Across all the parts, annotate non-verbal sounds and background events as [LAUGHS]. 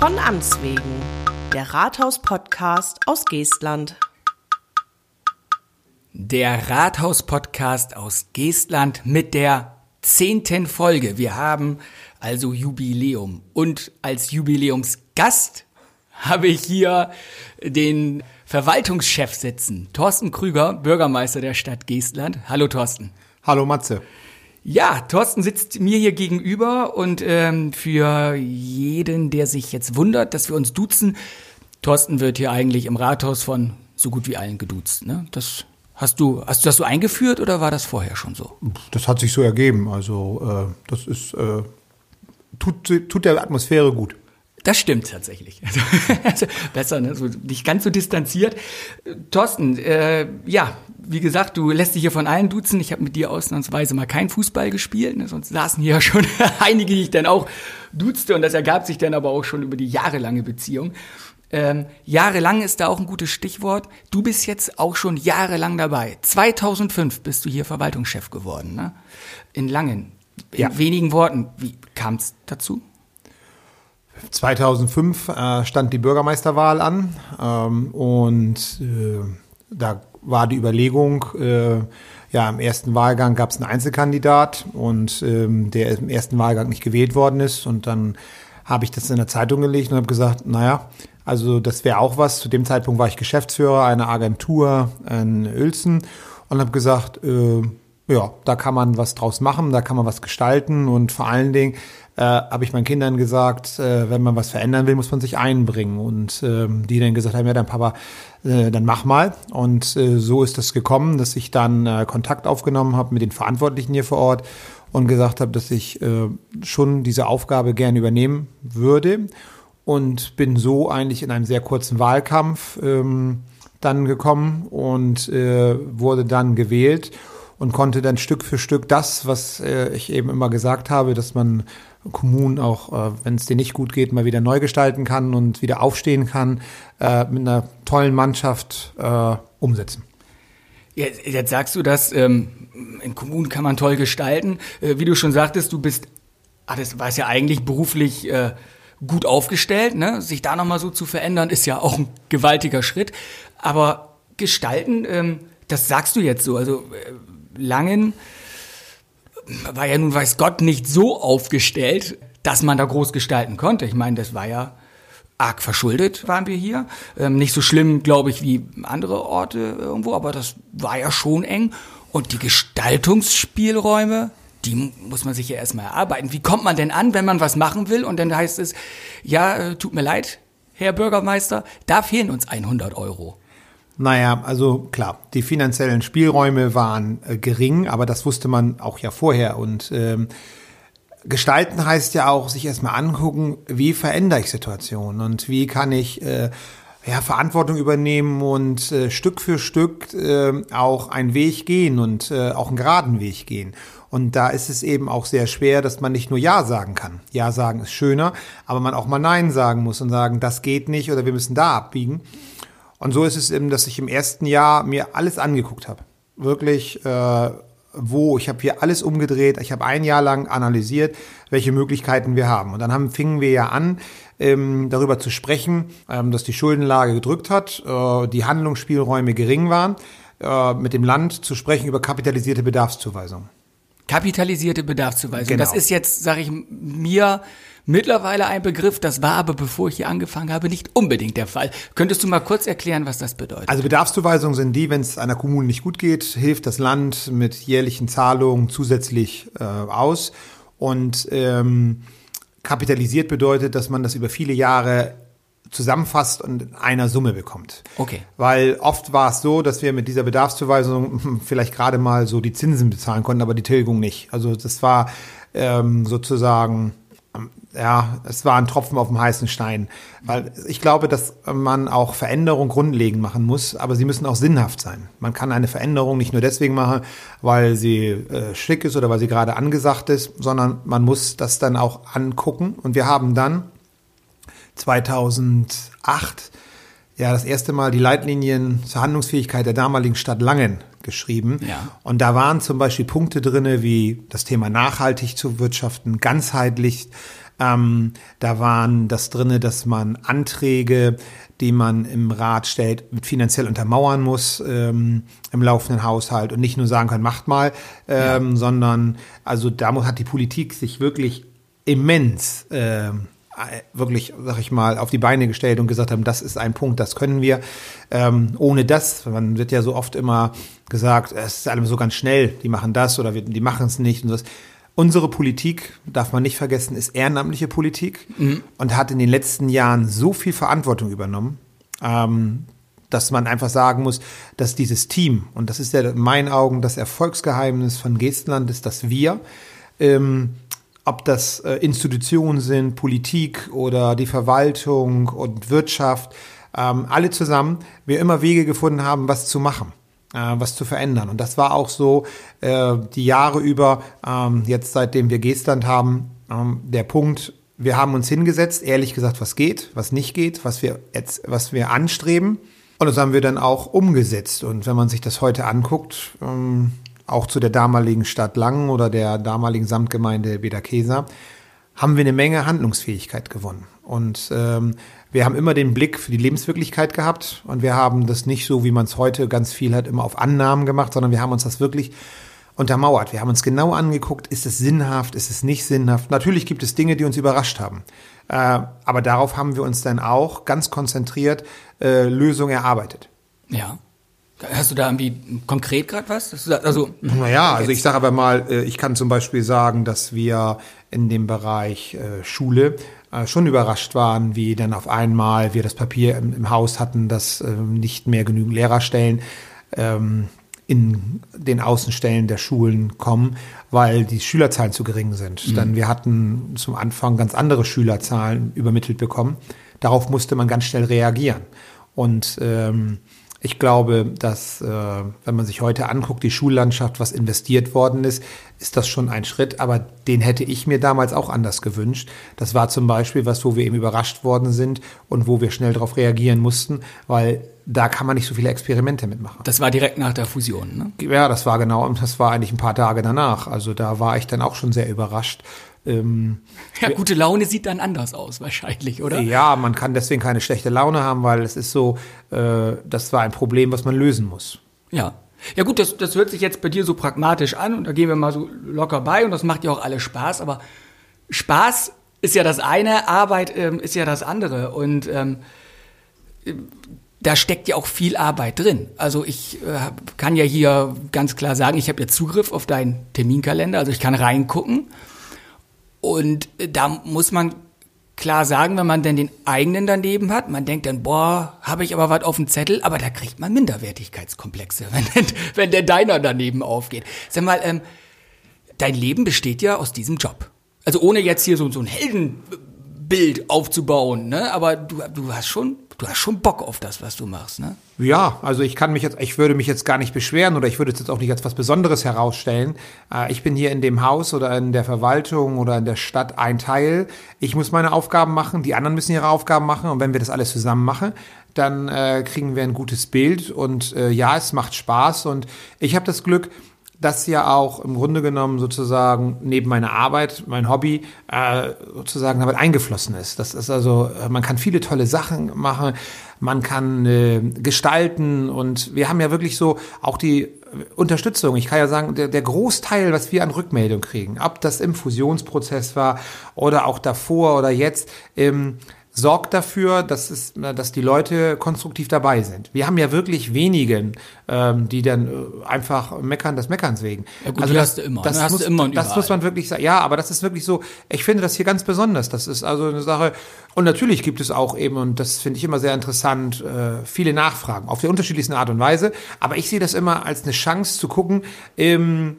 Von Amts wegen, der Rathaus-Podcast aus Geestland. Der Rathaus-Podcast aus Geestland mit der zehnten Folge. Wir haben also Jubiläum. Und als Jubiläumsgast habe ich hier den Verwaltungschef sitzen. Thorsten Krüger, Bürgermeister der Stadt Geestland. Hallo Thorsten. Hallo Matze. Ja, Thorsten sitzt mir hier gegenüber und ähm, für jeden, der sich jetzt wundert, dass wir uns duzen, Thorsten wird hier eigentlich im Rathaus von so gut wie allen geduzt. Ne? Das hast du, hast du das so eingeführt oder war das vorher schon so? Das hat sich so ergeben. Also äh, das ist äh, tut, tut der Atmosphäre gut. Das stimmt tatsächlich. Also, [LAUGHS] also besser, ne? so nicht ganz so distanziert. Thorsten, äh, ja, wie gesagt, du lässt dich hier von allen duzen. Ich habe mit dir ausnahmsweise mal kein Fußball gespielt, ne? sonst saßen hier ja [LAUGHS] schon einige, die ich dann auch duzte und das ergab sich dann aber auch schon über die jahrelange Beziehung. Ähm, jahrelang ist da auch ein gutes Stichwort. Du bist jetzt auch schon jahrelang dabei. 2005 bist du hier Verwaltungschef geworden, ne? In Langen. In ja. wenigen Worten, wie kam es dazu? 2005 äh, stand die Bürgermeisterwahl an ähm, und äh, da war die Überlegung, äh, ja, im ersten Wahlgang gab es einen Einzelkandidat und ähm, der im ersten Wahlgang nicht gewählt worden ist und dann habe ich das in der Zeitung gelegt und habe gesagt, naja, also das wäre auch was. Zu dem Zeitpunkt war ich Geschäftsführer einer Agentur in Uelzen und habe gesagt, äh, ja, da kann man was draus machen, da kann man was gestalten und vor allen Dingen äh, habe ich meinen Kindern gesagt, äh, wenn man was verändern will, muss man sich einbringen. Und ähm, die dann gesagt haben, ja, dann Papa, äh, dann mach mal. Und äh, so ist das gekommen, dass ich dann äh, Kontakt aufgenommen habe mit den Verantwortlichen hier vor Ort und gesagt habe, dass ich äh, schon diese Aufgabe gerne übernehmen würde. Und bin so eigentlich in einem sehr kurzen Wahlkampf ähm, dann gekommen und äh, wurde dann gewählt und konnte dann Stück für Stück das, was äh, ich eben immer gesagt habe, dass man Kommunen auch, äh, wenn es dir nicht gut geht, mal wieder neu gestalten kann und wieder aufstehen kann, äh, mit einer tollen Mannschaft äh, umsetzen. Jetzt, jetzt sagst du das, ähm, in Kommunen kann man toll gestalten. Äh, wie du schon sagtest, du bist, ah, das war ja eigentlich beruflich äh, gut aufgestellt. Ne? Sich da nochmal so zu verändern, ist ja auch ein gewaltiger Schritt. Aber gestalten, ähm, das sagst du jetzt so. Also äh, Langen war ja nun, weiß Gott, nicht so aufgestellt, dass man da groß gestalten konnte. Ich meine, das war ja arg verschuldet, waren wir hier. Ähm, nicht so schlimm, glaube ich, wie andere Orte irgendwo, aber das war ja schon eng. Und die Gestaltungsspielräume, die muss man sich ja erstmal erarbeiten. Wie kommt man denn an, wenn man was machen will? Und dann heißt es, ja, äh, tut mir leid, Herr Bürgermeister, da fehlen uns 100 Euro. Naja, also klar, die finanziellen Spielräume waren äh, gering, aber das wusste man auch ja vorher. Und ähm, gestalten heißt ja auch, sich erstmal angucken, wie verändere ich Situationen und wie kann ich äh, ja, Verantwortung übernehmen und äh, Stück für Stück äh, auch einen Weg gehen und äh, auch einen geraden Weg gehen. Und da ist es eben auch sehr schwer, dass man nicht nur Ja sagen kann. Ja sagen ist schöner, aber man auch mal Nein sagen muss und sagen, das geht nicht oder wir müssen da abbiegen. Und so ist es eben, dass ich im ersten Jahr mir alles angeguckt habe. Wirklich, äh, wo, ich habe hier alles umgedreht, ich habe ein Jahr lang analysiert, welche Möglichkeiten wir haben. Und dann haben, fingen wir ja an, ähm, darüber zu sprechen, ähm, dass die Schuldenlage gedrückt hat, äh, die Handlungsspielräume gering waren, äh, mit dem Land zu sprechen über kapitalisierte Bedarfszuweisung. Kapitalisierte Bedarfszuweisung. Genau. Das ist jetzt, sage ich mir, mittlerweile ein Begriff, das war aber, bevor ich hier angefangen habe, nicht unbedingt der Fall. Könntest du mal kurz erklären, was das bedeutet? Also Bedarfszuweisungen sind die, wenn es einer Kommune nicht gut geht, hilft das Land mit jährlichen Zahlungen zusätzlich äh, aus. Und ähm, kapitalisiert bedeutet, dass man das über viele Jahre zusammenfasst und in einer Summe bekommt. Okay. Weil oft war es so, dass wir mit dieser Bedarfszuweisung [LAUGHS] vielleicht gerade mal so die Zinsen bezahlen konnten, aber die Tilgung nicht. Also das war ähm, sozusagen ja, es war ein Tropfen auf dem heißen Stein. Weil ich glaube, dass man auch Veränderungen grundlegend machen muss, aber sie müssen auch sinnhaft sein. Man kann eine Veränderung nicht nur deswegen machen, weil sie äh, schick ist oder weil sie gerade angesagt ist, sondern man muss das dann auch angucken. Und wir haben dann 2008 ja das erste Mal die Leitlinien zur Handlungsfähigkeit der damaligen Stadt Langen geschrieben. Ja. Und da waren zum Beispiel Punkte drinne wie das Thema nachhaltig zu wirtschaften, ganzheitlich. Ähm, da waren das drinne, dass man Anträge, die man im Rat stellt, finanziell untermauern muss ähm, im laufenden Haushalt und nicht nur sagen kann, macht mal, ähm, sondern also da hat die Politik sich wirklich immens ähm, wirklich, sag ich mal, auf die Beine gestellt und gesagt haben, das ist ein Punkt, das können wir. Ähm, ohne das, man wird ja so oft immer gesagt, es ist alles so ganz schnell, die machen das oder wir, die machen es nicht und das. Unsere Politik, darf man nicht vergessen, ist ehrenamtliche Politik und hat in den letzten Jahren so viel Verantwortung übernommen, ähm, dass man einfach sagen muss, dass dieses Team, und das ist ja in meinen Augen das Erfolgsgeheimnis von Gestenland, ist, dass wir, ähm, ob das äh, Institutionen sind, Politik oder die Verwaltung und Wirtschaft, ähm, alle zusammen, wir immer Wege gefunden haben, was zu machen äh, was zu verändern. Und das war auch so äh, die Jahre über, ähm, jetzt seitdem wir Gestand haben, ähm, der Punkt, wir haben uns hingesetzt, ehrlich gesagt, was geht, was nicht geht, was wir jetzt, was wir anstreben. Und das haben wir dann auch umgesetzt. Und wenn man sich das heute anguckt, ähm, auch zu der damaligen Stadt Langen oder der damaligen Samtgemeinde Bederkesa, haben wir eine Menge Handlungsfähigkeit gewonnen. Und ähm, wir haben immer den Blick für die Lebenswirklichkeit gehabt und wir haben das nicht so, wie man es heute ganz viel hat, immer auf Annahmen gemacht, sondern wir haben uns das wirklich untermauert. Wir haben uns genau angeguckt, ist es sinnhaft, ist es nicht sinnhaft. Natürlich gibt es Dinge, die uns überrascht haben. Äh, aber darauf haben wir uns dann auch ganz konzentriert äh, Lösungen erarbeitet. Ja. Hast du da irgendwie konkret gerade was? Also, Naja, also ich sage aber mal, äh, ich kann zum Beispiel sagen, dass wir in dem Bereich äh, Schule äh, schon überrascht waren, wie dann auf einmal wir das Papier im, Haus hatten, dass ähm, nicht mehr genügend Lehrerstellen ähm, in den Außenstellen der Schulen kommen, weil die Schülerzahlen zu gering sind. Dann wir hatten zum Anfang ganz andere Schülerzahlen übermittelt bekommen. Darauf musste man ganz schnell reagieren. Und ähm, ich glaube, dass, äh, wenn man sich heute anguckt, die Schullandschaft, was investiert worden ist, ist das schon ein Schritt. Aber den hätte ich mir damals auch anders gewünscht. Das war zum Beispiel was, wo wir eben überrascht worden sind und wo wir schnell darauf reagieren mussten, weil da kann man nicht so viele Experimente mitmachen. das war direkt nach der Fusion, ne? Ja, das war genau, und das war eigentlich ein paar Tage danach. Also da war ich dann auch schon sehr überrascht. Ähm, Ja, gute Laune sieht dann anders aus, wahrscheinlich, oder? ja, man kann deswegen keine schlechte Laune haben, weil es ist so, äh, das war ein Problem, was man lösen muss. Ja. Ja gut, das, das hört sich jetzt bei dir so pragmatisch an und da gehen wir mal so locker bei und das macht ja auch alles Spaß, aber Spaß ist ja das eine, Arbeit ähm, ist ja das andere und ähm, da steckt ja auch viel Arbeit drin. Also ich äh, kann ja hier ganz klar sagen, ich habe ja Zugriff auf deinen Terminkalender, also ich kann reingucken und äh, da muss man klar sagen, wenn man denn den eigenen daneben hat, man denkt dann, boah, habe ich aber was auf dem Zettel, aber da kriegt man Minderwertigkeitskomplexe, [LAUGHS] wenn, wenn der deiner daneben aufgeht. Sag mal, ähm, dein Leben besteht ja aus diesem Job. Also ohne jetzt hier so, so ein Heldenbild aufzubauen, ne? Aber du, du hast schon, du hast schon Bock auf das, was du machst, ne? Ja, also ich kann mich jetzt, ich würde mich jetzt gar nicht beschweren oder ich würde es jetzt auch nicht als was Besonderes herausstellen. Äh, ich bin hier in dem Haus oder in der Verwaltung oder in der Stadt ein Teil. Ich muss meine Aufgaben machen, die anderen müssen ihre Aufgaben machen und wenn wir das alles zusammen machen, dann äh, kriegen wir ein gutes Bild und äh, ja, es macht Spaß und ich habe das Glück, das ja auch im Grunde genommen sozusagen neben meiner Arbeit, mein Hobby, äh, sozusagen damit eingeflossen ist. Das ist also, äh, man kann viele tolle Sachen machen, man kann äh, gestalten und wir haben ja wirklich so auch die Unterstützung. Ich kann ja sagen, der, der Großteil, was wir an Rückmeldung kriegen, ob das im Fusionsprozess war oder auch davor oder jetzt, ähm, sorgt dafür, dass, es, dass die Leute konstruktiv dabei sind. Wir haben ja wirklich wenige, ähm, die dann äh, einfach meckern des Meckerns wegen. Ja gut, die hast du immer, Das, ne? Hast muss, immer das muss man wirklich sagen. Ja, aber das ist wirklich so, ich finde das hier ganz besonders. Das ist also eine Sache. Und natürlich gibt es auch eben, und das finde ich immer sehr interessant, äh, viele Nachfragen auf der unterschiedlichsten Art und Weise. Aber ich sehe das immer als eine Chance zu gucken, ähm,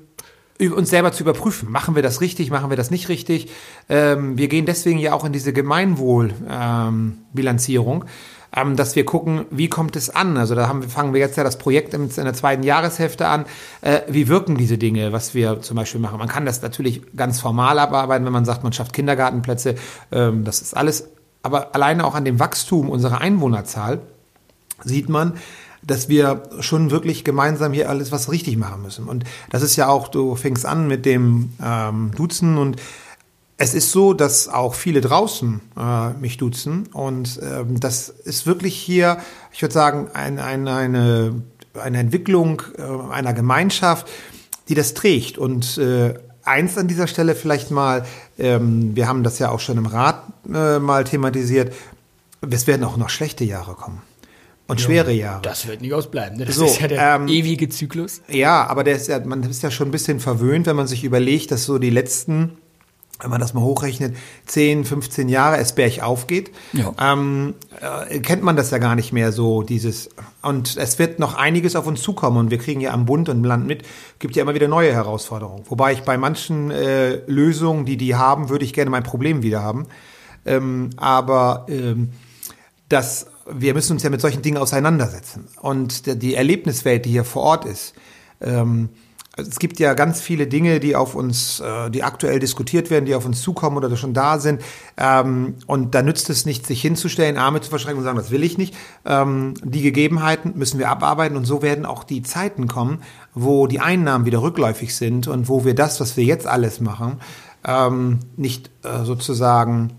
uns selber zu überprüfen. Machen wir das richtig, machen wir das nicht richtig? Ähm, wir gehen deswegen ja auch in diese Gemeinwohl-Bilanzierung, ähm, dass wir gucken, wie kommt es an? Also da wir- fangen wir jetzt ja das Projekt in, in der zweiten Jahreshälfte an. Äh, wie wirken diese Dinge, was wir zum Beispiel machen? Man kann das natürlich ganz formal abarbeiten, wenn man sagt, man schafft Kindergartenplätze. Ähm, das ist alles, aber alleine auch an dem Wachstum unserer Einwohnerzahl sieht man, dass wir schon wirklich gemeinsam hier alles was richtig machen müssen. Und das ist ja auch, du fängst an mit dem ähm, Duzen und es ist so, dass auch viele draußen äh, mich duzen und ähm, das ist wirklich hier, ich würde sagen, ein, ein, eine, eine Entwicklung äh, einer Gemeinschaft, die das trägt. Und äh, eins an dieser Stelle vielleicht mal, ähm, wir haben das ja auch schon im Rat äh, mal thematisiert, es werden auch noch schlechte Jahre kommen. Und ja, schwere Jahre. Das wird nicht ausbleiben. Ne? Das so, ist ja der ähm, ewige Zyklus. Ja, aber der ist ja, man ist ja schon ein bisschen verwöhnt, wenn man sich überlegt, dass so die letzten wenn man das mal hochrechnet, 10, 15 Jahre es bergauf geht, ja. ähm, äh, kennt man das ja gar nicht mehr so, dieses. Und es wird noch einiges auf uns zukommen und wir kriegen ja am Bund und im Land mit, gibt ja immer wieder neue Herausforderungen. Wobei ich bei manchen äh, Lösungen, die die haben, würde ich gerne mein Problem wieder haben. Ähm, aber ähm, das, wir müssen uns ja mit solchen Dingen auseinandersetzen. Und die Erlebniswelt, die hier vor Ort ist, ähm, es gibt ja ganz viele Dinge, die auf uns, äh, die aktuell diskutiert werden, die auf uns zukommen oder schon da sind. Ähm, und da nützt es nicht, sich hinzustellen, Arme zu verschränken und sagen, das will ich nicht. Ähm, die Gegebenheiten müssen wir abarbeiten und so werden auch die Zeiten kommen, wo die Einnahmen wieder rückläufig sind und wo wir das, was wir jetzt alles machen, ähm, nicht äh, sozusagen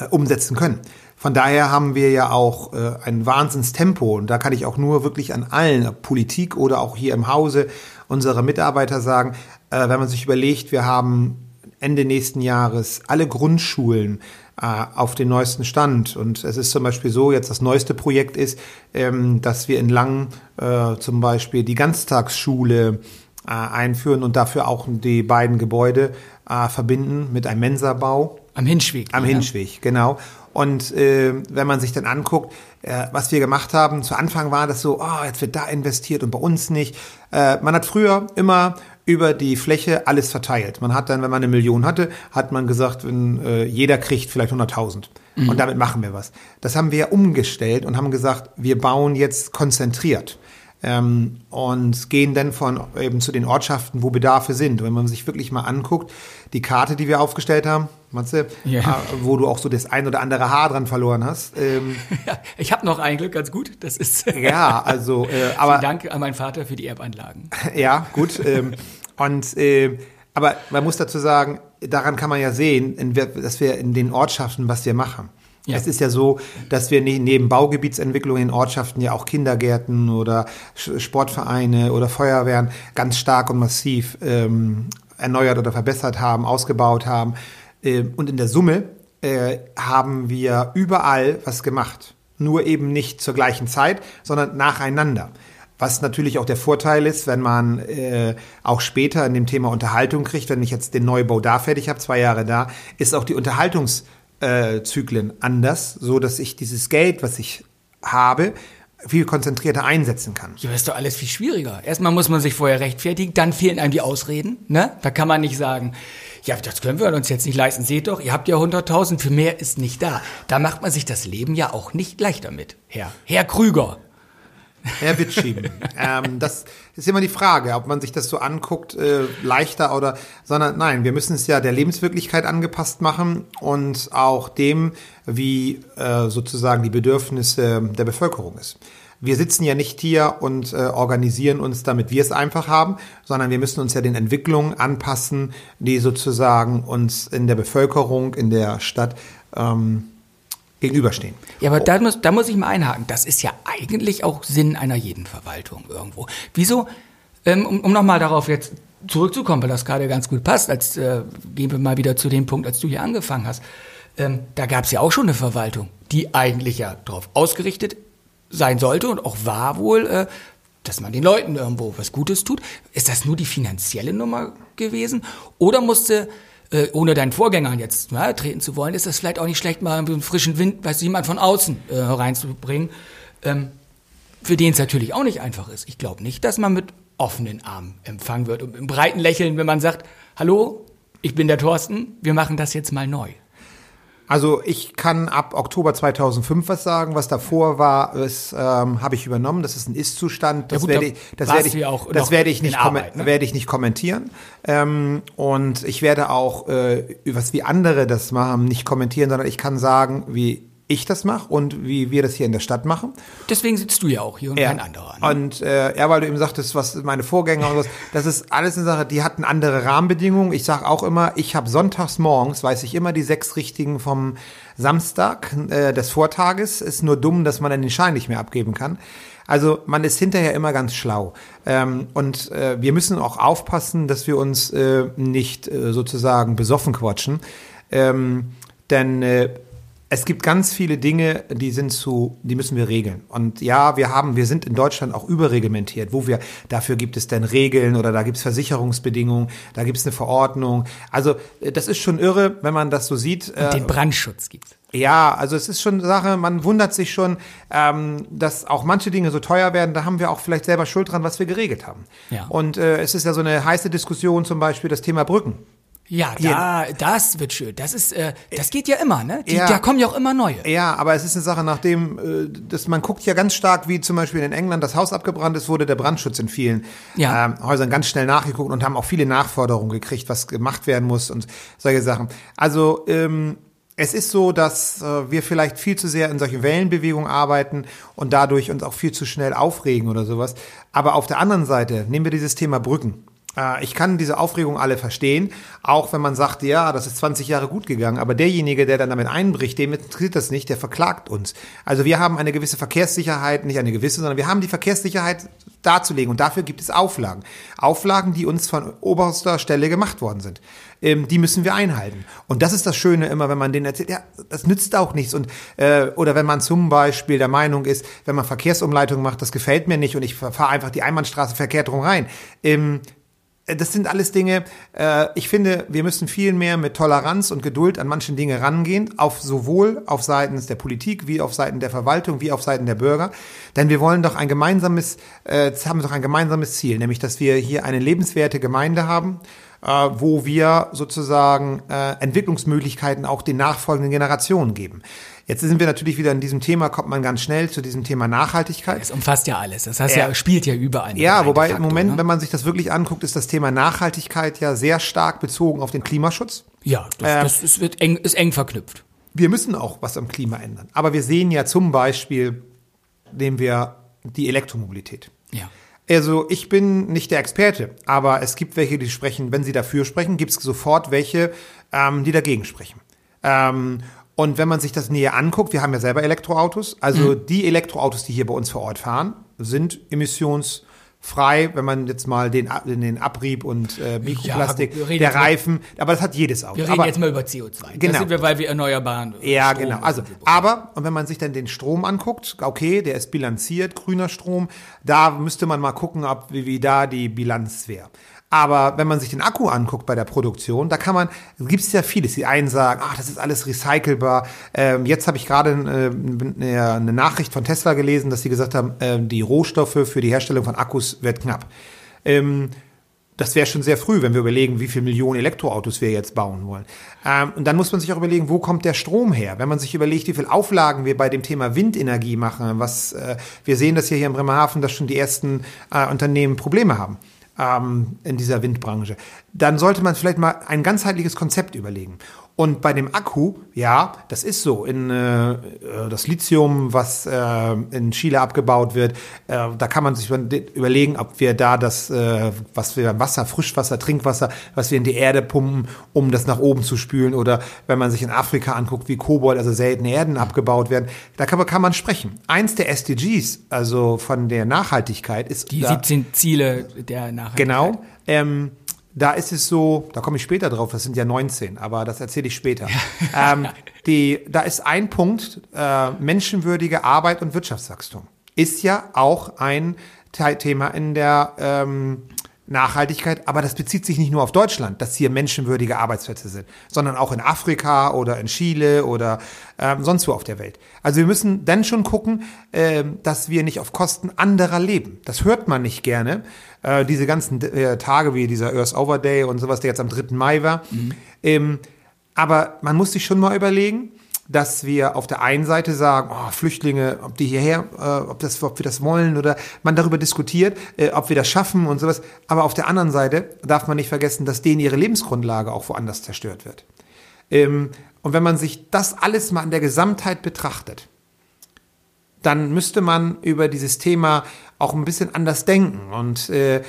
äh, umsetzen können. Von daher haben wir ja auch äh, ein Wahnsinnstempo und da kann ich auch nur wirklich an allen, Politik oder auch hier im Hause, unsere Mitarbeiter sagen, äh, wenn man sich überlegt, wir haben Ende nächsten Jahres alle Grundschulen äh, auf den neuesten Stand. Und es ist zum Beispiel so, jetzt das neueste Projekt ist, ähm, dass wir in Langen äh, zum Beispiel die Ganztagsschule äh, einführen und dafür auch die beiden Gebäude äh, verbinden mit einem Mensabau. Am Hinschweg. Am ja. Hinschweg, genau. Und äh, wenn man sich dann anguckt, äh, was wir gemacht haben, zu Anfang war das so, oh, jetzt wird da investiert und bei uns nicht. Äh, man hat früher immer über die Fläche alles verteilt. Man hat dann, wenn man eine Million hatte, hat man gesagt, wenn, äh, jeder kriegt vielleicht 100.000. Mhm. Und damit machen wir was. Das haben wir umgestellt und haben gesagt, wir bauen jetzt konzentriert. Ähm, und gehen dann von eben zu den Ortschaften, wo Bedarfe sind. Wenn man sich wirklich mal anguckt, die Karte, die wir aufgestellt haben, Matze, ja. Ah, wo du auch so das ein oder andere Haar dran verloren hast. Ähm, [LAUGHS] ja, ich habe noch ein Glück, ganz gut. Das ist [LAUGHS] ja, also äh, aber Danke an meinen Vater für die Erbanlagen. [LAUGHS] ja, gut. Ähm, und äh, aber man muss dazu sagen, daran kann man ja sehen, in, dass wir in den Ortschaften, was wir machen. Ja. Es ist ja so, dass wir neben Baugebietsentwicklung in Ortschaften ja auch Kindergärten oder Sportvereine oder Feuerwehren ganz stark und massiv ähm, erneuert oder verbessert haben, ausgebaut haben. Äh, und in der Summe äh, haben wir überall was gemacht. Nur eben nicht zur gleichen Zeit, sondern nacheinander. Was natürlich auch der Vorteil ist, wenn man äh, auch später in dem Thema Unterhaltung kriegt, wenn ich jetzt den Neubau da fertig habe, zwei Jahre da, ist auch die Unterhaltungszyklen anders, so dass ich dieses Geld, was ich habe, viel konzentrierter einsetzen kann. Ja, ist doch alles viel schwieriger. Erstmal muss man sich vorher rechtfertigen, dann fehlen einem die Ausreden. Ne? Da kann man nicht sagen, ja, das können wir uns jetzt nicht leisten. Seht doch, ihr habt ja 100.000, für mehr ist nicht da. Da macht man sich das Leben ja auch nicht leichter mit, Herr, Herr Krüger. Herr Witschieben. [LAUGHS] ähm, das ist immer die Frage, ob man sich das so anguckt, äh, leichter oder, sondern nein, wir müssen es ja der Lebenswirklichkeit angepasst machen und auch dem, wie äh, sozusagen die Bedürfnisse der Bevölkerung ist. Wir sitzen ja nicht hier und äh, organisieren uns, damit wir es einfach haben, sondern wir müssen uns ja den Entwicklungen anpassen, die sozusagen uns in der Bevölkerung, in der Stadt ähm, gegenüberstehen. Ja, aber da muss, da muss ich mal einhaken. Das ist ja eigentlich auch Sinn einer jeden Verwaltung irgendwo. Wieso, ähm, um, um nochmal darauf jetzt zurückzukommen, weil das gerade ganz gut passt, als äh, gehen wir mal wieder zu dem Punkt, als du hier angefangen hast. Ähm, da gab es ja auch schon eine Verwaltung, die eigentlich ja darauf ausgerichtet sein sollte und auch war wohl, äh, dass man den Leuten irgendwo was Gutes tut. Ist das nur die finanzielle Nummer gewesen? Oder musste, äh, ohne deinen Vorgängern jetzt na, treten zu wollen, ist das vielleicht auch nicht schlecht, mal einen frischen Wind, weißt du, jemand von außen äh, reinzubringen, ähm, für den es natürlich auch nicht einfach ist. Ich glaube nicht, dass man mit offenen Armen empfangen wird und mit einem breiten Lächeln, wenn man sagt, hallo, ich bin der Thorsten, wir machen das jetzt mal neu. Also ich kann ab Oktober 2005 was sagen. Was davor war, das ähm, habe ich übernommen. Das ist ein Ist-Zustand. Das ja werde ich, das werde ich, das werde ich nicht, Arbeit, ne? werde ich nicht kommentieren. Ähm, und ich werde auch, äh, was wie andere das machen, nicht kommentieren, sondern ich kann sagen, wie ich das mache und wie wir das hier in der Stadt machen. Deswegen sitzt du ja auch hier und Ja. kein anderer. Ne? Und äh, ja, weil du eben sagtest, was meine Vorgänger und was, das ist alles eine Sache, die hatten andere Rahmenbedingungen. Ich sage auch immer, ich habe sonntags morgens, weiß ich immer die sechs richtigen vom Samstag äh, des Vortages. Ist nur dumm, dass man dann den Schein nicht mehr abgeben kann. Also man ist hinterher immer ganz schlau. Ähm, und äh, wir müssen auch aufpassen, dass wir uns äh, nicht äh, sozusagen besoffen quatschen. Ähm, denn äh, es gibt ganz viele Dinge, die sind zu, die müssen wir regeln. Und ja, wir haben, wir sind in Deutschland auch überreglementiert, wo wir, dafür gibt es dann Regeln oder da gibt es Versicherungsbedingungen, da gibt es eine Verordnung. Also äh, das ist schon irre, wenn man das so sieht. Äh, Den Brandschutz gibt's. ja, also es ist schon eine Sache, man wundert sich schon, ähm, dass auch manche Dinge so teuer werden. Da haben wir auch vielleicht selber Schuld dran, was wir geregelt haben. Ja. Und äh, es ist ja so eine heiße Diskussion, zum Beispiel das Thema Brücken. Ja, da, das wird schön. Das ist, äh, das geht ja immer, ne? Die, Ja. Da kommen ja auch immer neue. Ja, aber es ist eine Sache, nachdem äh, dass man guckt ja ganz stark, wie zum Beispiel in England das Haus abgebrannt ist, wurde der Brandschutz in vielen Ja. ähm, Häusern ganz schnell nachgeguckt und haben auch viele Nachforderungen gekriegt, was gemacht werden muss und solche Sachen. Also ähm, es ist so, dass äh, wir vielleicht viel zu sehr in solchen Wellenbewegungen arbeiten und dadurch uns auch viel zu schnell aufregen oder sowas. Aber auf der anderen Seite nehmen wir dieses Thema Brücken. Äh, Ich kann diese Aufregung alle verstehen, auch wenn man sagt, ja, das ist 20 Jahre gut gegangen, aber derjenige, der dann damit einbricht, dem interessiert das nicht, der verklagt uns. Also wir haben eine gewisse Verkehrssicherheit, nicht eine gewisse, sondern wir haben die Verkehrssicherheit darzulegen und dafür gibt es Auflagen. Auflagen, die uns von oberster Stelle gemacht worden sind. Ähm, die müssen wir einhalten. Und das ist das Schöne immer, wenn man denen erzählt, ja, das nützt auch nichts. Und, äh, oder wenn man zum Beispiel der Meinung ist, wenn man Verkehrsumleitung macht, das gefällt mir nicht und ich fahre einfach die Einbahnstraße verkehrt rum rein. Ähm, das sind alles Dinge, äh, ich finde, wir müssen viel mehr mit Toleranz und Geduld an manchen Dinge rangehen, auf sowohl auf Seiten der Politik, wie auf Seiten der Verwaltung, wie auf Seiten der Bürger. Denn wir wollen doch ein gemeinsames, äh, haben doch ein gemeinsames Ziel, nämlich dass wir hier eine lebenswerte Gemeinde haben, äh, wo wir sozusagen äh, Entwicklungsmöglichkeiten auch den nachfolgenden Generationen geben. Jetzt sind wir natürlich wieder in diesem Thema, kommt man ganz schnell zu diesem Thema Nachhaltigkeit. Es umfasst ja alles. Das heißt Ja. ja, spielt ja überall. Ja, wobei de im Moment, ne? wenn man sich das wirklich anguckt, ist das Thema Nachhaltigkeit ja sehr stark bezogen auf den Klimaschutz. Ja, das, Ähm, das ist, wird eng, ist eng verknüpft. Wir müssen auch was am Klima ändern. Aber wir sehen ja zum Beispiel, nehmen wir die Elektromobilität. Ja. Also ich bin nicht der Experte, aber es gibt welche, die sprechen, wenn sie dafür sprechen, gibt es sofort welche, ähm, die dagegen sprechen. Ähm, und wenn man sich das näher anguckt, wir haben ja selber Elektroautos, also die Elektroautos, die hier bei uns vor Ort fahren, sind emissionsfrei, wenn man jetzt mal den, den Abrieb und äh, Mikroplastik, reden der Reifen, aber das hat jedes Auto. Wir reden aber, jetzt mal über CO2. Genau. Das sind wir, weil wir erneuerbaren ja, Strom genau. Also, aber, und wenn man sich dann den Strom anguckt, okay, der ist bilanziert, grüner Strom, da müsste man mal gucken, ob, wie, wie da die Bilanz wäre. Aber wenn man sich den Akku anguckt bei der Produktion, da kann man, gibt es ja vieles. Die einen sagen, ach, das ist alles recycelbar. Ähm, jetzt habe ich gerade äh, eine, Nachricht von Tesla gelesen, dass sie gesagt haben, äh, die Rohstoffe für die Herstellung von Akkus wird knapp. Ähm, das wäre schon sehr früh, wenn wir überlegen, wie viele Millionen Elektroautos wir jetzt bauen wollen. Ähm, und dann muss man sich auch überlegen, wo kommt der Strom her? Wenn man sich überlegt, wie viele Auflagen wir bei dem Thema Windenergie machen, was äh, wir sehen das hier, hier in Bremerhaven, dass schon die ersten äh, Unternehmen Probleme haben ähm, in dieser Windbranche. Dann sollte man vielleicht mal ein ganzheitliches Konzept überlegen. Und bei dem Akku, ja, das ist so. In äh, äh, das Lithium, was äh, in Chile abgebaut wird, äh, da kann man sich überlegen, ob wir da das, äh, was wir Wasser, Frischwasser, Trinkwasser, was wir in die Erde pumpen, um das nach oben zu spülen, oder wenn man sich in Afrika anguckt, wie Kobold, also seltene Erden abgebaut werden, da kann man, kann man sprechen. Eins der SDGs, also von der Nachhaltigkeit, ist Die da, 17 Ziele der Nachhaltigkeit. Genau. Ähm, da ist es so, da komme ich später drauf, das sind ja 19, aber das erzähle ich später. ähm, die, da ist ein Punkt, äh, menschenwürdige Arbeit und Wirtschaftswachstum. Ist ja auch ein Thema in der ähm, Nachhaltigkeit, aber das bezieht sich nicht nur auf Deutschland, dass hier menschenwürdige Arbeitsplätze sind, sondern auch in Afrika oder in Chile oder ähm, sonst wo auf der Welt. Also wir müssen dann schon gucken, ähm, dass wir nicht auf Kosten anderer leben. Das hört man nicht gerne. Äh, diese ganzen äh, Tage wie dieser Earth Over Day und sowas, der jetzt am 3. Mai war. Ähm, aber man muss sich schon mal überlegen, dass wir auf der einen Seite sagen, oh, Flüchtlinge, ob die hierher, äh, ob, das, ob wir das wollen oder man darüber diskutiert, äh, ob wir das schaffen und sowas. Aber auf der anderen Seite darf man nicht vergessen, dass denen ihre Lebensgrundlage auch woanders zerstört wird. Ähm, Und wenn man sich das alles mal in der Gesamtheit betrachtet, dann müsste man über dieses Thema auch ein bisschen anders denken. Und äh,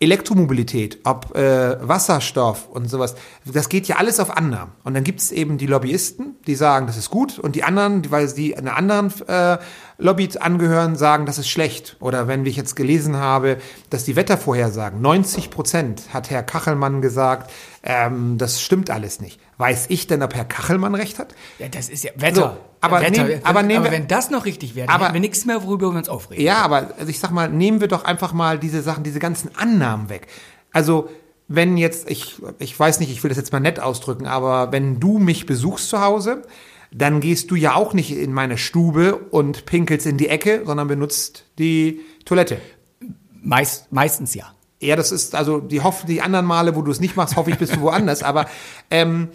Elektromobilität, ob äh, Wasserstoff und sowas, das geht ja alles auf Annahmen. Und dann gibt es eben die Lobbyisten, die sagen, das ist gut, und die anderen, weil sie einer anderen äh, Lobby angehören, sagen, das ist schlecht. Oder wenn ich jetzt gelesen habe, dass die Wettervorhersagen, 90 Prozent, hat Herr Kachelmann gesagt, ähm, das stimmt alles nicht. Weiß ich denn, ob Herr Kachelmann recht hat? Ja, das ist ja Wetter. So, aber, Wetter. Nehm, aber, nehmen aber wenn das noch richtig wäre, dann hätten wir nichts mehr, worüber wir uns aufregen. Ja, aber also ich sag mal, nehmen wir doch einfach mal diese Sachen, diese ganzen Annahmen weg. Also wenn jetzt, ich, ich weiß nicht, ich will das jetzt mal nett ausdrücken, aber wenn du mich besuchst zu Hause, dann gehst du ja auch nicht in meine Stube und pinkelst in die Ecke, sondern benutzt die Toilette. Meist, meistens ja. Ja, das ist, also die, hoff, die anderen Male, wo du es nicht machst, hoffe ich, bist du woanders. Aber ähm,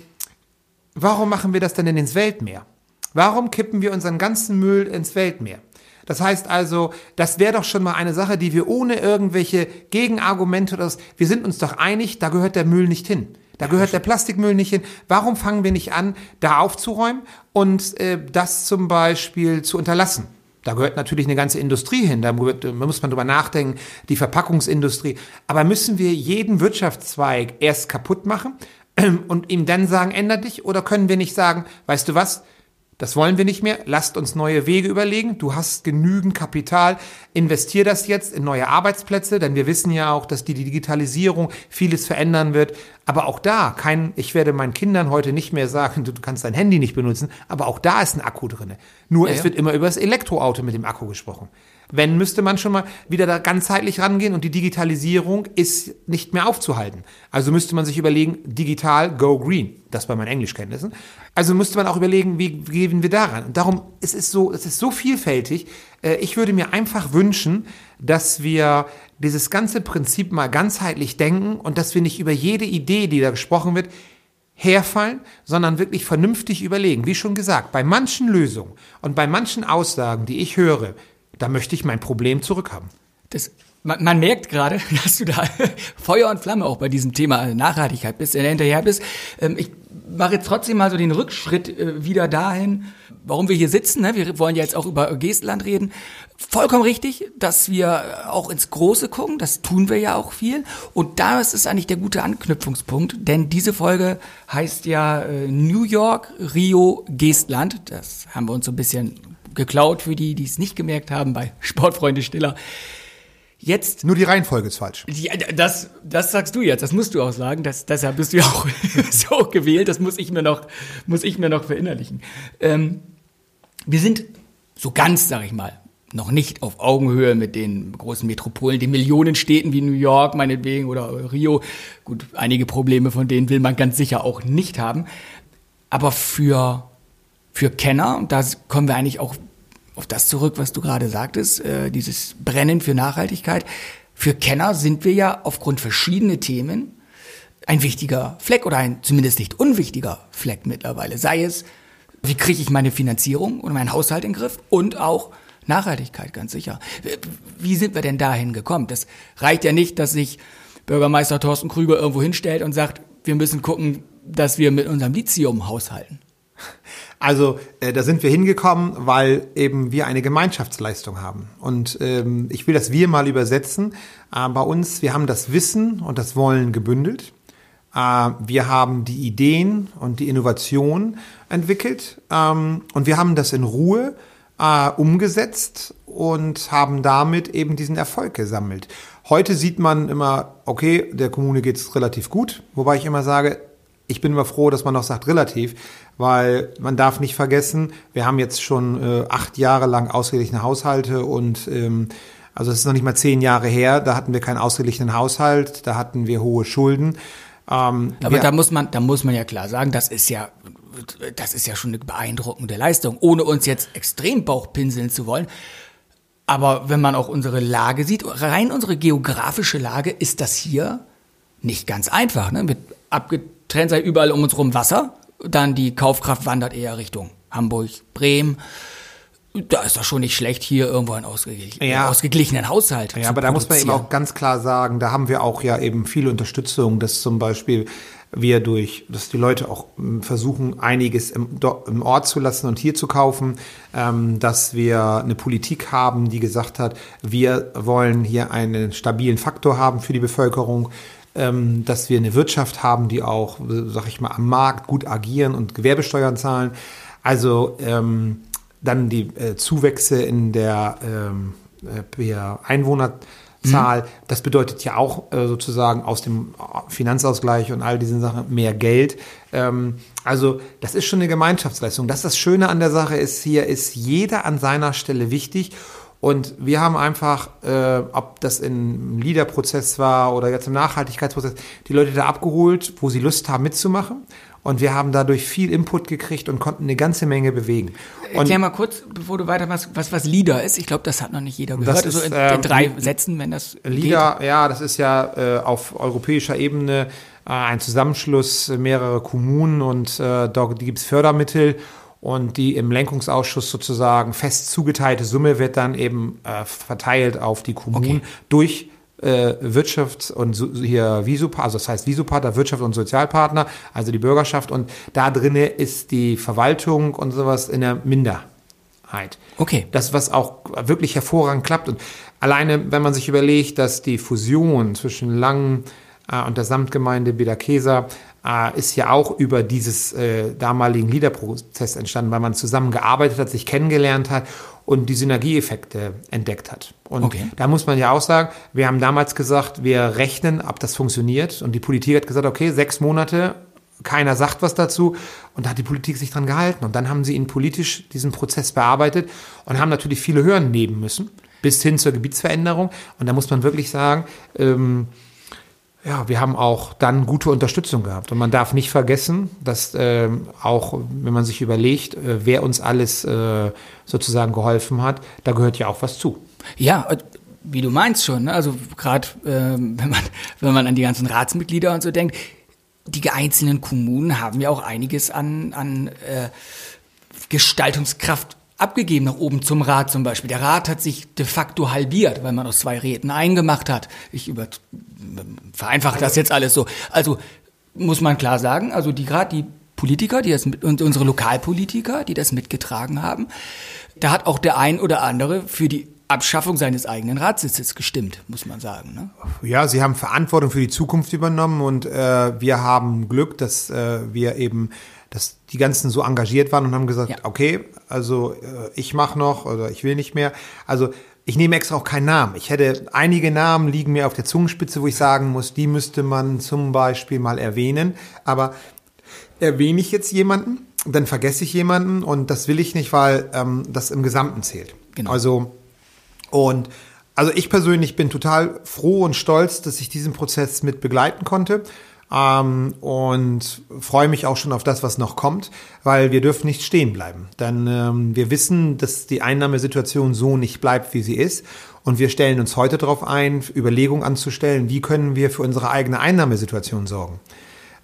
warum machen wir das denn denn ins Weltmeer? Warum kippen wir unseren ganzen Müll ins Weltmeer? Das heißt also, das wäre doch schon mal eine Sache, die wir ohne irgendwelche Gegenargumente oder so, wir sind uns doch einig, da gehört der Müll nicht hin. Da gehört der Plastikmüll nicht hin. Warum fangen wir nicht an, da aufzuräumen und äh, das zum Beispiel zu unterlassen? Da gehört natürlich eine ganze Industrie hin. Da muss man drüber nachdenken, die Verpackungsindustrie. Aber müssen wir jeden Wirtschaftszweig erst kaputt machen [CLEARS THROAT] und ihm dann sagen, änder dich? Oder können wir nicht sagen, weißt du was? Das wollen wir nicht mehr. Lasst uns neue Wege überlegen. Du hast genügend Kapital. Investier das jetzt in neue Arbeitsplätze, denn wir wissen ja auch, dass die Digitalisierung vieles verändern wird. Aber auch da, kein, ich werde meinen Kindern heute nicht mehr sagen, du kannst dein Handy nicht benutzen, aber auch da ist ein Akku drin. Nur ja, es wird immer über das Elektroauto mit dem Akku gesprochen. Wenn, müsste man schon mal wieder da ganzheitlich rangehen und die Digitalisierung ist nicht mehr aufzuhalten. Also müsste man sich überlegen, digital go green. Das bei meinen Englischkenntnissen. Also müsste man auch überlegen, wie gehen wir daran? Und darum, es ist so, es ist so vielfältig. Äh, ich würde mir einfach wünschen, dass wir dieses ganze Prinzip mal ganzheitlich denken und dass wir nicht über jede Idee, die da gesprochen wird, herfallen, sondern wirklich vernünftig überlegen. Wie schon gesagt, bei manchen Lösungen und bei manchen Aussagen, die ich höre, da möchte ich mein Problem zurückhaben. Das, man, man merkt gerade, [LAUGHS] dass du da [LAUGHS] Feuer und Flamme auch bei diesem Thema Nachhaltigkeit bist, äh, hinterher bist. Ähm, ich mache jetzt trotzdem mal so den Rückschritt äh, wieder dahin, warum wir hier sitzen. Ne? Wir wollen ja jetzt auch über Geestland reden. Vollkommen richtig, dass wir auch ins Große gucken. Das tun wir ja auch viel. Und da ist eigentlich der gute Anknüpfungspunkt, denn diese Folge heißt ja äh, New York, Rio, Geestland. Das haben wir uns so ein bisschen geklaut für die, die es nicht gemerkt haben bei Sportfreunde Stiller. Jetzt. Nur die Reihenfolge ist falsch. Ja, das, das sagst du jetzt. Das musst du auch sagen. Das, deshalb bist du ja auch [LAUGHS] so gewählt. Das muss ich mir noch, muss ich mir noch verinnerlichen. Ähm, wir sind so ganz, sag ich mal, noch nicht auf Augenhöhe mit den großen Metropolen, den Millionenstädten wie New York meinetwegen oder Rio. Gut, einige Probleme von denen will man ganz sicher auch nicht haben. Aber für für Kenner, und da kommen wir eigentlich auch auf das zurück, was du gerade sagtest, äh, dieses Brennen für Nachhaltigkeit. Für Kenner sind wir ja aufgrund verschiedener Themen ein wichtiger Fleck oder ein zumindest nicht unwichtiger Fleck mittlerweile. Sei es, wie kriege ich meine Finanzierung und meinen Haushalt in den Griff und auch Nachhaltigkeit, ganz sicher. Wie sind wir denn dahin gekommen? Das reicht ja nicht, dass sich Bürgermeister Thorsten Krüger irgendwo hinstellt und sagt, wir müssen gucken, dass wir mit unserem Lithium haushalten. Also äh, da sind wir hingekommen, weil eben wir eine Gemeinschaftsleistung haben. Und ähm, ich will das wir mal übersetzen. Äh, bei uns, wir haben das Wissen und das Wollen gebündelt. Äh, wir haben die Ideen und die Innovation entwickelt. Ähm, und wir haben das in Ruhe äh, umgesetzt und haben damit eben diesen Erfolg gesammelt. Heute sieht man immer, okay, der Kommune geht's relativ gut, wobei ich immer sage, ich bin immer froh, dass man noch sagt relativ, weil man darf nicht vergessen, wir haben jetzt schon äh, acht Jahre lang ausgeglichene Haushalte und ähm, also es ist noch nicht mal zehn Jahre her, da hatten wir keinen ausgeglichenen Haushalt, da hatten wir hohe Schulden. Ähm, Aber da muss man, da muss man ja klar sagen, das ist ja, das ist ja schon eine beeindruckende Leistung, ohne uns jetzt extrem Bauchpinseln zu wollen. Aber wenn man auch unsere Lage sieht, rein unsere geografische Lage, ist das hier nicht ganz einfach. Ne? Mit abgetrennt sei überall um uns rum Wasser. Dann die Kaufkraft wandert eher Richtung Hamburg, Bremen. da ist doch schon nicht schlecht, hier irgendwo einen ausgeglichen, Ja. ausgeglichenen Haushalt Ja, aber da muss man eben auch ganz klar sagen, da haben wir auch ja eben viel Unterstützung, dass zum Beispiel wir durch, dass die Leute auch ähm, versuchen, einiges im, im Ort zu lassen und hier zu kaufen, ähm, dass wir eine Politik haben, die gesagt hat, wir wollen hier einen stabilen Faktor haben für die Bevölkerung, dass wir eine Wirtschaft haben, die auch, sag ich mal, am Markt gut agieren und Gewerbesteuern zahlen. Also ähm, dann die äh, Zuwächse in der ähm, äh, Einwohnerzahl. Das bedeutet ja auch äh, sozusagen aus dem Finanzausgleich und all diesen Sachen mehr Geld. Ähm, also das ist schon eine Gemeinschaftsleistung. Das das Schöne an der Sache ist, hier ist jeder an seiner Stelle wichtig. Und wir haben einfach, äh, ob das im Leader-Prozess war oder jetzt im Nachhaltigkeitsprozess, die Leute da abgeholt, wo sie Lust haben mitzumachen. Und wir haben dadurch viel Input gekriegt und konnten eine ganze Menge bewegen. Und Erklär mal kurz, bevor du weitermachst, was, was LIDA ist. Ich glaube, das hat noch nicht jeder gehört. Das also ist, in, ähm, in drei Sätzen, wenn das LIDA, ja, das ist ja äh, auf europäischer Ebene äh, ein Zusammenschluss mehrerer Kommunen und äh, da gibt es Fördermittel und die im Lenkungsausschuss sozusagen fest zugeteilte Summe wird dann eben äh, verteilt auf die Kommunen Okay. durch äh, Wirtschafts- und hier Visupa, also das heißt Visupartner, Wirtschaft und Sozialpartner, also die Bürgerschaft und da drinne ist die Verwaltung und sowas in der Minderheit. Okay. Das, was auch wirklich hervorragend klappt. Und alleine, wenn man sich überlegt, dass die Fusion zwischen Langen äh, und der Samtgemeinde Bederkesa äh, ist ja auch über dieses äh, damaligen Liederprozess entstanden, weil man zusammengearbeitet hat, sich kennengelernt hat und die Synergieeffekte entdeckt hat. Und Okay. da muss man ja auch sagen, wir haben damals gesagt, wir rechnen, ob das funktioniert. Und die Politik hat gesagt, okay, sechs Monate, keiner sagt was dazu. Und da hat die Politik sich dran gehalten. Und dann haben sie ihn politisch diesen Prozess bearbeitet und haben natürlich viele Hürden nehmen müssen, bis hin zur Gebietsveränderung. Und da muss man wirklich sagen, ähm, ja, wir haben auch dann gute Unterstützung gehabt. Und man darf nicht vergessen, dass ähm, auch, wenn man sich überlegt, äh, wer uns alles äh, sozusagen geholfen hat, da gehört ja auch was zu. Ja, äh, wie du meinst schon, ne? also gerade ähm, [LAUGHS] wenn, man, wenn man an die ganzen Ratsmitglieder und so denkt, die einzelnen Kommunen haben ja auch einiges an, an äh, Gestaltungskraft abgegeben, nach oben zum Rat zum Beispiel. Der Rat hat sich de facto halbiert, weil man aus zwei Räten eingemacht hat. Ich über, vereinfache das jetzt alles so. Also muss man klar sagen, also die gerade die Politiker, die das mit, und unsere Lokalpolitiker, die das mitgetragen haben, da hat auch der ein oder andere für die Abschaffung seines eigenen Ratssitzes gestimmt, muss man sagen. Ne? Ja, sie haben Verantwortung für die Zukunft übernommen und äh, wir haben Glück, dass äh, wir eben, dass die ganzen so engagiert waren und haben gesagt, Ja. okay, also äh, ich mache noch oder ich will nicht mehr. Also ich nehme extra auch keinen Namen. Ich hätte einige Namen liegen mir auf der Zungenspitze, wo ich sagen muss, die müsste man zum Beispiel mal erwähnen. Aber erwähne ich jetzt jemanden, dann vergesse ich jemanden und das will ich nicht, weil ähm, das im Gesamten zählt. Genau. Also und also ich persönlich bin total froh und stolz, dass ich diesen Prozess mit begleiten konnte. Ähm, und freue mich auch schon auf das, was noch kommt, weil wir dürfen nicht stehen bleiben. Denn ähm, wir wissen, dass die Einnahmesituation so nicht bleibt, wie sie ist. Und wir stellen uns heute darauf ein, Überlegungen anzustellen, wie können wir für unsere eigene Einnahmesituation sorgen.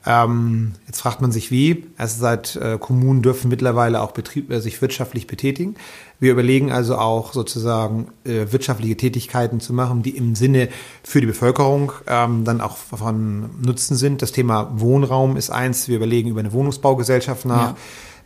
Ähm, jetzt fragt man sich wie. Erst seit äh, Kommunen dürfen mittlerweile auch Betrieb, äh, sich wirtschaftlich betätigen. Wir überlegen also auch sozusagen äh, wirtschaftliche Tätigkeiten zu machen, die im Sinne für die Bevölkerung ähm, dann auch von Nutzen sind. Das Thema Wohnraum ist eins. Wir überlegen über eine Wohnungsbaugesellschaft nach. Ja.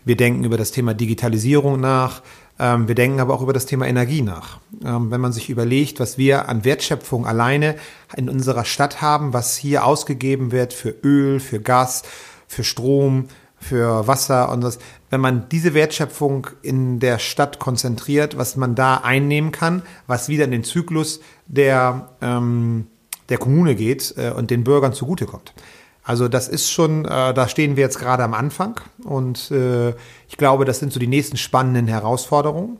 Wir denken über das Thema Digitalisierung nach. Ähm, wir denken aber auch über das Thema Energie nach. Ähm, wenn man sich überlegt, was wir an Wertschöpfung alleine in unserer Stadt haben, was hier ausgegeben wird für Öl, für Gas, für Strom, für Wasser und das, wenn man diese Wertschöpfung in der Stadt konzentriert, was man da einnehmen kann, was wieder in den Zyklus der, ähm, der Kommune geht äh, und den Bürgern zugutekommt. Also das ist schon, äh, da stehen wir jetzt gerade am Anfang und äh, ich glaube, das sind so die nächsten spannenden Herausforderungen.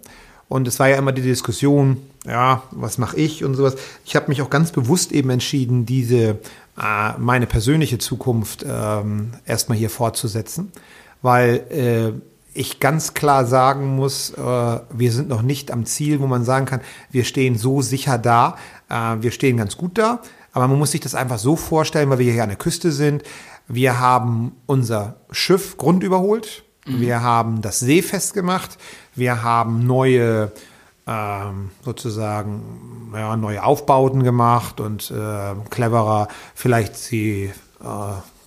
Und es war ja immer die Diskussion, ja, was mache ich und sowas. Ich habe mich auch ganz bewusst eben entschieden, diese meine persönliche Zukunft ähm, erstmal hier fortzusetzen, weil äh, ich ganz klar sagen muss, äh, wir sind noch nicht am Ziel, wo man sagen kann, wir stehen so sicher da, äh, wir stehen ganz gut da, aber man muss sich das einfach so vorstellen, weil wir hier an der Küste sind. Wir haben unser Schiff Grund überholt. Wir haben das Seefest gemacht. Wir haben neue ähm, sozusagen ja, neue Aufbauten gemacht und äh, cleverer vielleicht sie äh,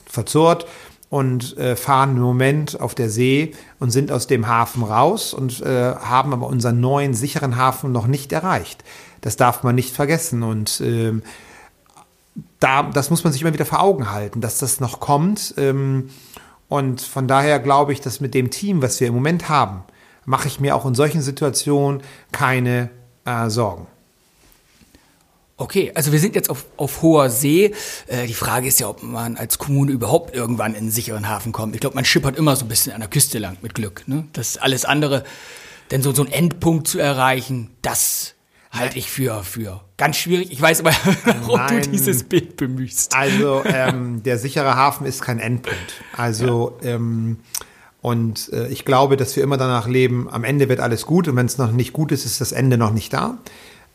verzurrt und äh, fahren im Moment auf der See und sind aus dem Hafen raus und äh, haben aber unseren neuen sicheren Hafen noch nicht erreicht. Das darf man nicht vergessen und ähm, da, das muss man sich immer wieder vor Augen halten, dass das noch kommt. Ähm, und von daher glaube ich, dass mit dem Team, was wir im Moment haben, mache ich mir auch in solchen Situationen keine äh, Sorgen. Okay, also wir sind jetzt auf, auf hoher See. Äh, die Frage ist ja, ob man als Kommune überhaupt irgendwann in einen sicheren Hafen kommt. Ich glaube, man schippert immer so ein bisschen an der Küste lang mit Glück. Ne? Das alles andere, denn so, so einen Endpunkt zu erreichen, das halte ich für, für ganz schwierig. Ich weiß aber, [LAUGHS] warum Nein. du dieses Bild bemühst. Also ähm, der sichere Hafen ist kein Endpunkt. Also ähm, und äh, ich glaube, dass wir immer danach leben, am Ende wird alles gut und wenn es noch nicht gut ist, ist das Ende noch nicht da.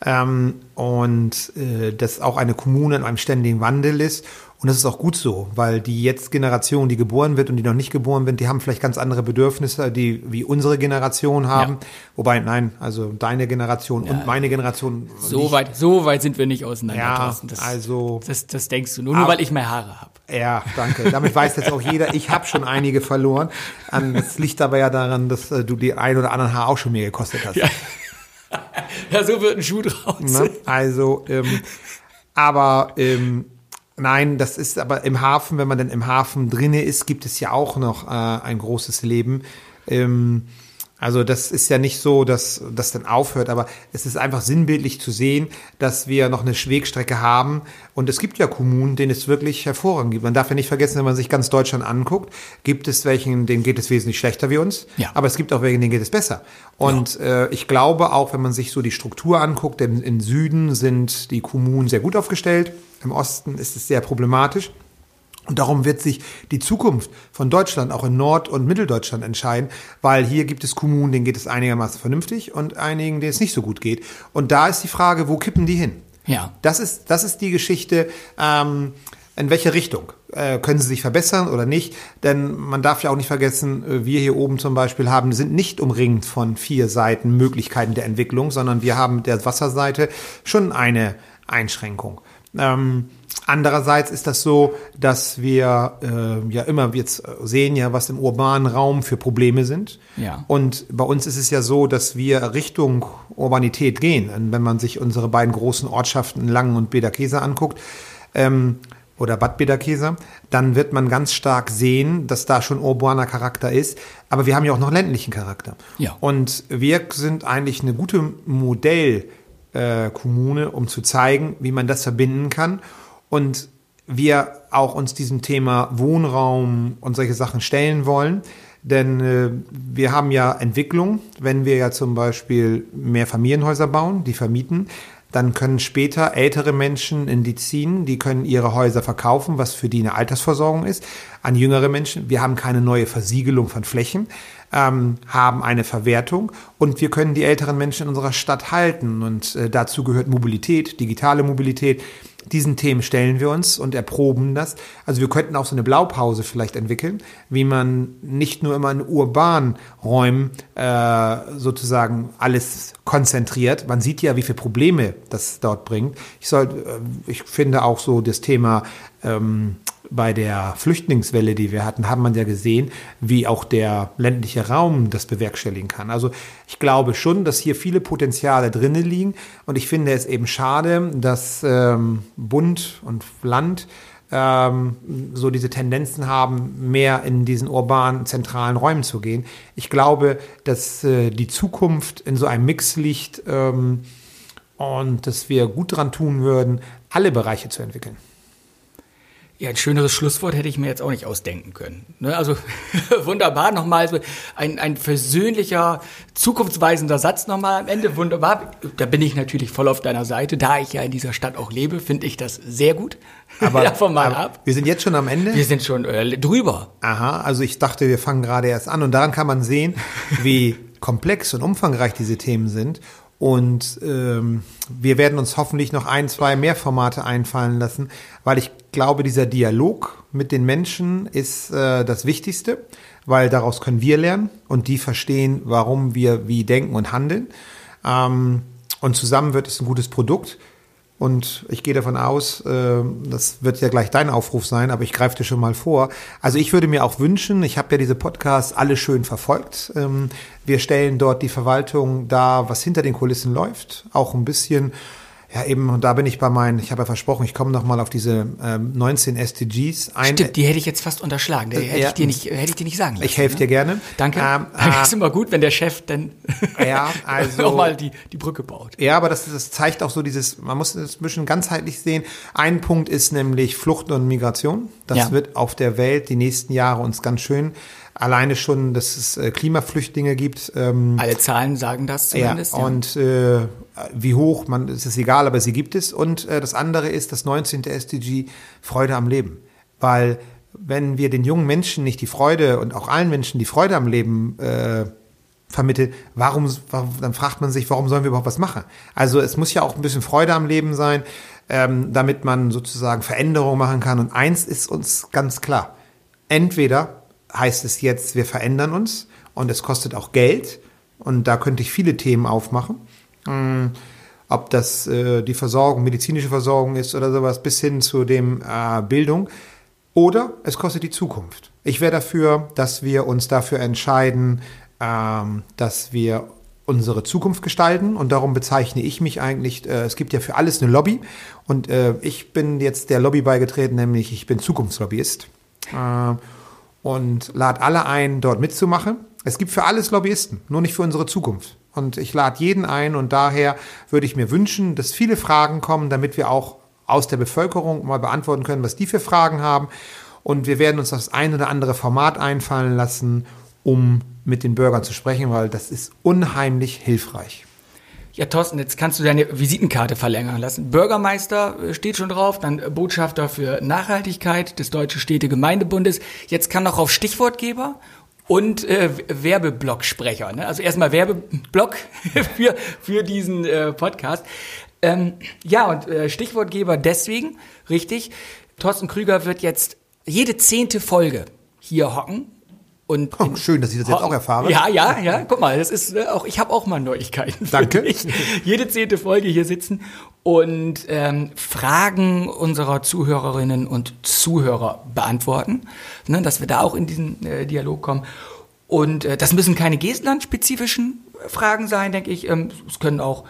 Ähm, und äh, dass auch eine Kommune in einem ständigen Wandel ist. Und das ist auch gut so, weil die jetzt Generation, die geboren wird und die noch nicht geboren wird, die haben vielleicht ganz andere Bedürfnisse, die wie unsere Generation haben. Ja. Wobei, nein, also deine Generation und meine Generation. So nicht. weit, so weit sind wir nicht auseinander, Ja. Das, also- Das, das denkst du nur, nur weil ich mehr Haare habe. Ja, danke. Damit weiß jetzt auch jeder, ich habe schon einige verloren. Ähm, Das liegt aber ja daran, dass äh, du die ein oder anderen Haar auch schon mir gekostet hast. [LAUGHS] Ja, so wird ein Schuh draus. Ne? Also, ähm, aber ähm, nein, das ist aber im Hafen, wenn man dann im Hafen drinne ist, gibt es ja auch noch äh, ein großes Leben. Ähm, also das ist ja nicht so, dass das dann aufhört, aber es ist einfach sinnbildlich zu sehen, dass wir noch eine Wegstrecke haben. Und es gibt ja Kommunen, denen es wirklich hervorragend gibt. Man darf ja nicht vergessen, wenn man sich ganz Deutschland anguckt, gibt es welchen, denen geht es wesentlich schlechter wie uns. Ja. Aber es gibt auch welche, denen geht es besser. Und äh, ich glaube auch, wenn man sich so die Struktur anguckt, im, im Süden sind die Kommunen sehr gut aufgestellt, im Osten ist es sehr problematisch. Und darum wird sich die Zukunft von Deutschland auch in Nord- und Mitteldeutschland entscheiden, weil hier gibt es Kommunen, denen geht es einigermaßen vernünftig und einigen, denen es nicht so gut geht. Und da ist die Frage, wo kippen die hin? Ja. Das ist, das ist die Geschichte, ähm, in welche Richtung. Äh, können sie sich verbessern oder nicht? Denn man darf ja auch nicht vergessen, äh, wir hier oben zum Beispiel haben, sind nicht umringt von vier Seiten Möglichkeiten der Entwicklung, sondern wir haben mit der Wasserseite schon eine Einschränkung. Ähm, andererseits ist das so, dass wir äh, ja immer jetzt sehen ja, was im urbanen Raum für Probleme sind. Ja. Und bei uns ist es ja so, dass wir Richtung Urbanität gehen. Und wenn man sich unsere beiden großen Ortschaften Langen und Bederkesa anguckt, ähm, oder Bad Bederkesa, dann wird man ganz stark sehen, dass da schon urbaner Charakter ist. Aber wir haben ja auch noch ländlichen Charakter. Ja. Und wir sind eigentlich eine gute Modellkommune, äh, um zu zeigen, wie man das verbinden kann. Und wir auch uns diesem Thema Wohnraum und solche Sachen stellen wollen. Denn äh, wir haben ja Entwicklung, wenn wir ja zum Beispiel mehr Familienhäuser bauen, die vermieten, dann können später ältere Menschen in die ziehen, die können ihre Häuser verkaufen, was für die eine Altersversorgung ist, an jüngere Menschen. Wir haben keine neue Versiegelung von Flächen, ähm, haben eine Verwertung und wir können die älteren Menschen in unserer Stadt halten. Und äh, dazu gehört Mobilität, digitale Mobilität. Diesen Themen stellen wir uns und erproben das. Also wir könnten auch so eine Blaupause vielleicht entwickeln, wie man nicht nur immer in urbanen Räumen äh, sozusagen alles konzentriert. Man sieht ja, wie viele Probleme das dort bringt. Ich, soll, äh, ich finde auch so das Thema ähm, bei der Flüchtlingswelle, die wir hatten, haben man ja gesehen, wie auch der ländliche Raum das bewerkstelligen kann. Also ich glaube schon, dass hier viele Potenziale drinnen liegen und ich finde es eben schade, dass ähm, Bund und Land ähm, so diese Tendenzen haben, mehr in diesen urbanen, zentralen Räumen zu gehen. Ich glaube, dass äh, die Zukunft in so einem Mix liegt ähm, und dass wir gut daran tun würden, alle Bereiche zu entwickeln. Ja, ein schöneres Schlusswort hätte ich mir jetzt auch nicht ausdenken können. Ne, also [LAUGHS] wunderbar, nochmal so ein, ein versöhnlicher, zukunftsweisender Satz nochmal am Ende. Wunderbar. Da bin ich natürlich voll auf deiner Seite. Da ich ja in dieser Stadt auch lebe, finde ich das sehr gut. Aber, [LAUGHS] Davon mal aber ab. wir sind jetzt schon am Ende. Wir sind schon äh, drüber. Aha, also ich dachte, wir fangen gerade erst an und daran kann man sehen, wie [LAUGHS] komplex und umfangreich diese Themen sind Und ähm, wir werden uns hoffentlich noch ein, zwei mehr Formate einfallen lassen, weil ich glaube, dieser Dialog mit den Menschen ist äh, das Wichtigste, weil daraus können wir lernen und die verstehen, warum wir wie denken und handeln. Ähm, und zusammen wird es ein gutes Produkt. Und ich gehe davon aus, äh, das wird ja gleich dein Aufruf sein, aber ich greife dir schon mal vor. Also ich würde mir auch wünschen, ich habe ja diese Podcasts alle schön verfolgt. Ähm, wir stellen dort die Verwaltung da, was hinter den Kulissen läuft, auch ein bisschen ja, eben, und da bin ich bei meinen, ich habe ja versprochen, ich komme nochmal auf diese ähm, 19 SDGs ein. Stimmt, die hätte ich jetzt fast unterschlagen. Die hätte, ja, ich dir nicht, hätte ich dir nicht sagen lassen. Ich helfe dir gerne. Danke. Ähm, [LAUGHS] das ist immer gut, wenn der Chef dann ja, [LAUGHS] also, nochmal die, die Brücke baut. Ja, aber das, das zeigt auch so dieses, man muss es ein bisschen ganzheitlich sehen. Ein Punkt ist nämlich Flucht und Migration. Das ja. wird auf der Welt die nächsten Jahre uns ganz schön Alleine schon, dass es äh, Klimaflüchtlinge gibt. Ähm, Alle Zahlen sagen das zumindest. Ja, ja. und äh, wie hoch, man, es ist egal, aber sie gibt es. Und äh, das andere ist das 19. SDG, Freude am Leben. Weil wenn wir den jungen Menschen nicht die Freude und auch allen Menschen die Freude am Leben äh, vermitteln, warum, warum, dann fragt man sich, warum sollen wir überhaupt was machen? Also es muss ja auch ein bisschen Freude am Leben sein, ähm, damit man sozusagen Veränderungen machen kann. Und eins ist uns ganz klar. Entweder heißt es jetzt, wir verändern uns und es kostet auch Geld. Und da könnte ich viele Themen aufmachen. Ähm, ob das äh, die Versorgung, medizinische Versorgung ist oder sowas, bis hin zu dem äh, Bildung. Oder es kostet die Zukunft. Ich wäre dafür, dass wir uns dafür entscheiden, ähm, dass wir unsere Zukunft gestalten und darum bezeichne ich mich eigentlich, äh, es gibt ja für alles eine Lobby und äh, ich bin jetzt der Lobby beigetreten, nämlich ich bin Zukunftslobbyist. Äh, und lade alle ein, dort mitzumachen. Es gibt für alles Lobbyisten, nur nicht für unsere Zukunft. Und ich lade jeden ein und daher würde ich mir wünschen, dass viele Fragen kommen, damit wir auch aus der Bevölkerung mal beantworten können, was die für Fragen haben. Und wir werden uns das ein oder andere Format einfallen lassen, um mit den Bürgern zu sprechen, weil das ist unheimlich hilfreich. Ja, Thorsten, jetzt kannst du deine Visitenkarte verlängern lassen. Bürgermeister steht schon drauf, dann Botschafter für Nachhaltigkeit des Deutschen Städtegemeindebundes. Jetzt kann noch auf Stichwortgeber und äh, Werbeblocksprecher. Ne? Also erstmal Werbeblock [LAUGHS] für, für diesen äh, Podcast. Ähm, ja, und äh, Stichwortgeber deswegen, richtig. Thorsten Krüger wird jetzt jede zehnte Folge hier hocken und oh, schön, dass ich das jetzt auch erfahre. Ja, ja, ja. Guck mal, das ist äh, auch. Ich habe auch mal Neuigkeiten. Danke. Ich. Jede zehnte Folge hier sitzen und ähm, Fragen unserer Zuhörerinnen und Zuhörer beantworten, ne, dass wir da auch in diesen äh, Dialog kommen. Und äh, das müssen keine Geestland-spezifischen Fragen sein, denke ich. Ähm, es können auch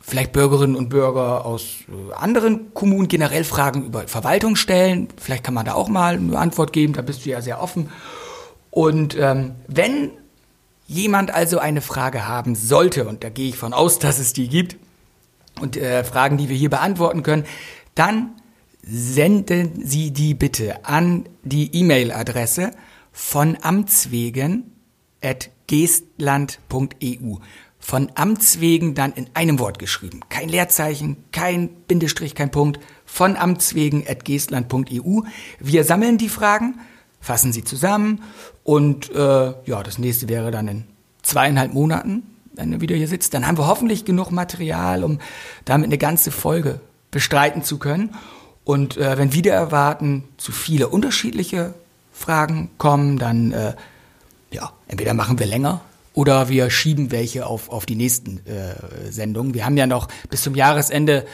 vielleicht Bürgerinnen und Bürger aus äh, anderen Kommunen generell Fragen über Verwaltung stellen. Vielleicht kann man da auch mal eine Antwort geben. Da bist du ja sehr offen. Und ähm, wenn jemand also eine Frage haben sollte, und da gehe ich von aus, [LAUGHS] dass es die gibt, und äh, Fragen, die wir hier beantworten können, dann senden Sie die bitte an die E-Mail-Adresse von Amts at gestland.eu. Von Amts wegen dann in einem Wort geschrieben. Kein Leerzeichen, kein Bindestrich, kein Punkt. Von Amts at gestland.eu. Wir sammeln die Fragen fassen sie zusammen und äh, ja, das nächste wäre dann in zweieinhalb Monaten, wenn er wieder hier sitzt. Dann haben wir hoffentlich genug Material, um damit eine ganze Folge bestreiten zu können. Und äh, wenn wieder erwarten zu viele unterschiedliche Fragen kommen, dann äh, ja, entweder machen wir länger oder wir schieben welche auf, auf die nächsten äh, Sendungen. Wir haben ja noch bis zum Jahresende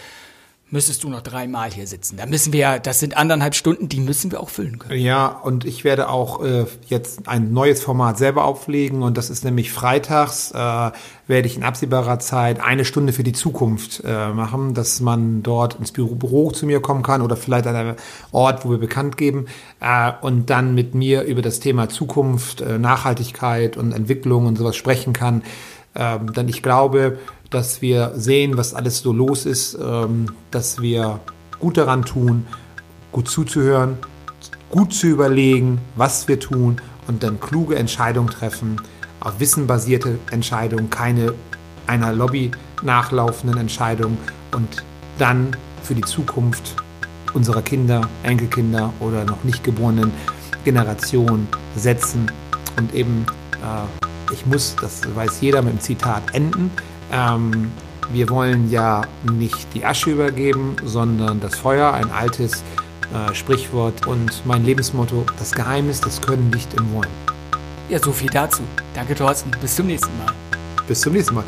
müsstest du noch dreimal hier sitzen. Da müssen wir ja, das sind anderthalb Stunden, die müssen wir auch füllen können. Ja, und ich werde auch äh, jetzt ein neues Format selber auflegen und das ist nämlich freitags, äh, werde ich in absehbarer Zeit eine Stunde für die Zukunft äh, machen, dass man dort ins Büro, Büro zu mir kommen kann oder vielleicht an einem Ort, wo wir bekannt geben äh, und dann mit mir über das Thema Zukunft, äh, Nachhaltigkeit und Entwicklung und sowas sprechen kann. Ähm, denn ich glaube, dass wir sehen, was alles so los ist, ähm, dass wir gut daran tun, gut zuzuhören, gut zu überlegen, was wir tun und dann kluge Entscheidungen treffen, auf Wissen basierte Entscheidungen, keine einer Lobby nachlaufenden Entscheidungen und dann für die Zukunft unserer Kinder, Enkelkinder oder noch nicht geborenen Generationen setzen und eben, äh, ich muss, das weiß jeder mit dem Zitat enden, ähm, Wir wollen ja nicht die Asche übergeben, sondern das Feuer, ein altes äh, Sprichwort und mein Lebensmotto, das Geheimnis, das Können liegt im Wollen. Ja, so viel dazu. Danke, Thorsten. Bis zum nächsten Mal. Bis zum nächsten Mal.